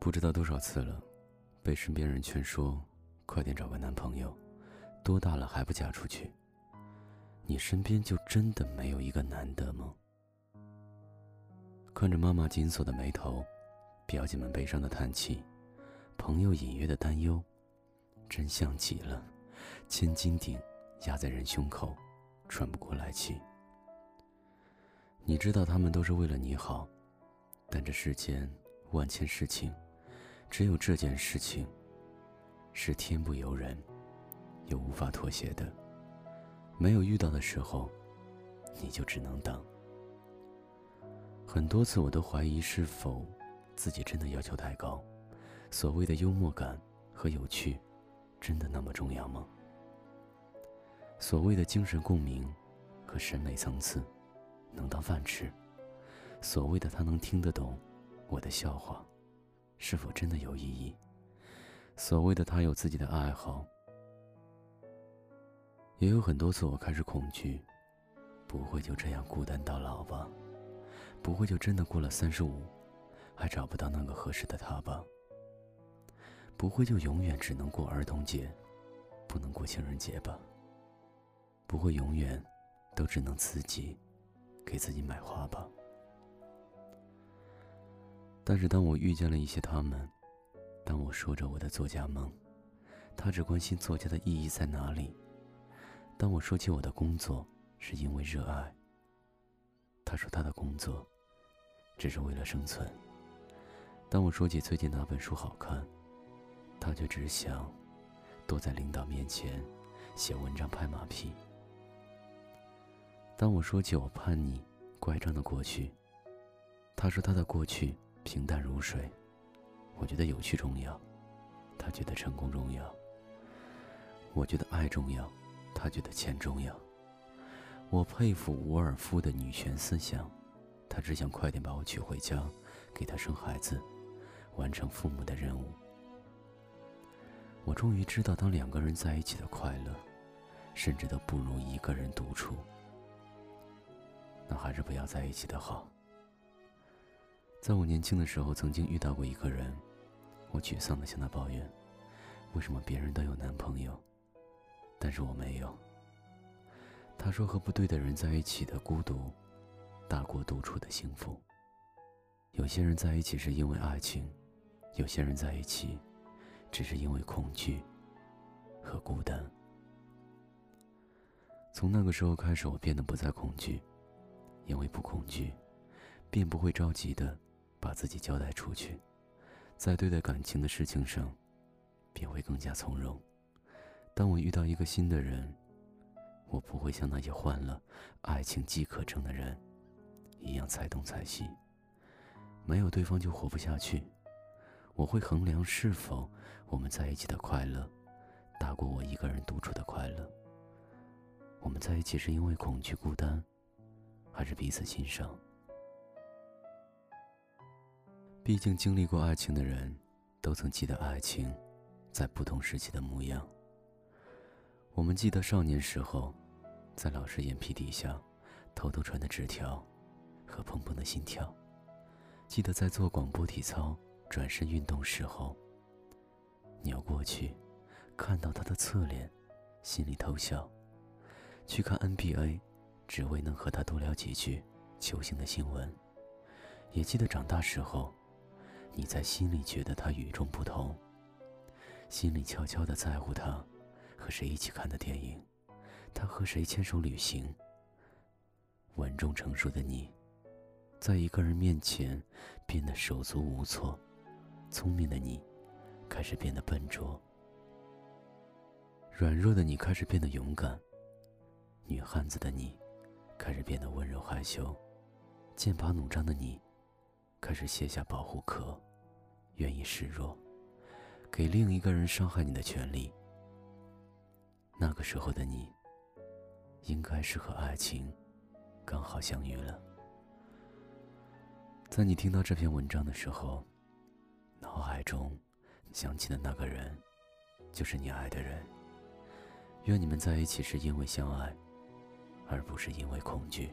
不知道多少次了，被身边人劝说，快点找个男朋友，多大了还不嫁出去？你身边就真的没有一个男的吗？看着妈妈紧锁的眉头，表姐们悲伤的叹气，朋友隐约的担忧，真相极了，千斤顶压在人胸口，喘不过来气。你知道他们都是为了你好，但这世间万千事情，只有这件事情是天不由人，又无法妥协的。没有遇到的时候，你就只能等。很多次我都怀疑是否自己真的要求太高，所谓的幽默感和有趣，真的那么重要吗？所谓的精神共鸣和审美层次。能当饭吃，所谓的他能听得懂我的笑话，是否真的有意义？所谓的他有自己的爱好，也有很多次我开始恐惧，不会就这样孤单到老吧？不会就真的过了三十五，还找不到那个合适的他吧？不会就永远只能过儿童节，不能过情人节吧？不会永远都只能自己？给自己买花吧。但是当我遇见了一些他们，当我说着我的作家梦，他只关心作家的意义在哪里；当我说起我的工作是因为热爱，他说他的工作只是为了生存；当我说起最近哪本书好看，他却只想躲在领导面前写文章拍马屁。当我说起我叛逆、乖张的过去，他说他的过去平淡如水。我觉得有趣重要，他觉得成功重要。我觉得爱重要，他觉得钱重要。我佩服伍尔夫的女权思想，他只想快点把我娶回家，给他生孩子，完成父母的任务。我终于知道，当两个人在一起的快乐，甚至都不如一个人独处。那还是不要在一起的好。在我年轻的时候，曾经遇到过一个人，我沮丧的向他抱怨：为什么别人都有男朋友，但是我没有？他说：和不对的人在一起的孤独，大过独处的幸福。有些人在一起是因为爱情，有些人在一起，只是因为恐惧和孤单。从那个时候开始，我变得不再恐惧。因为不恐惧，便不会着急的把自己交代出去，在对待感情的事情上，便会更加从容。当我遇到一个新的人，我不会像那些患了爱情饥渴症的人一样猜东猜西。没有对方就活不下去。我会衡量是否我们在一起的快乐大过我一个人独处的快乐。我们在一起是因为恐惧孤单。还是彼此欣赏。毕竟经历过爱情的人，都曾记得爱情在不同时期的模样。我们记得少年时候，在老师眼皮底下偷偷传的纸条和砰砰的心跳；记得在做广播体操、转身运动时候，你要过去看到他的侧脸，心里偷笑；去看 NBA。只为能和他多聊几句球星的新闻，也记得长大时候，你在心里觉得他与众不同，心里悄悄的在乎他和谁一起看的电影，他和谁牵手旅行。稳重成熟的你，在一个人面前变得手足无措，聪明的你开始变得笨拙，软弱的你开始变得勇敢，女汉子的你。开始变得温柔害羞，剑拔弩张的你，开始卸下保护壳，愿意示弱，给另一个人伤害你的权利。那个时候的你，应该是和爱情刚好相遇了。在你听到这篇文章的时候，脑海中想起的那个人，就是你爱的人。愿你们在一起是因为相爱。而不是因为恐惧。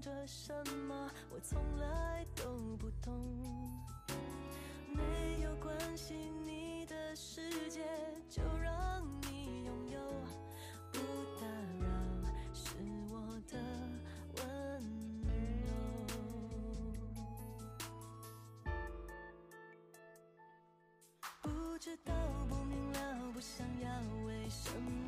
着什么？我从来都不懂。没有关系，你的世界就让你拥有，不打扰是我的温柔。不知道，不明了，不想要，为什么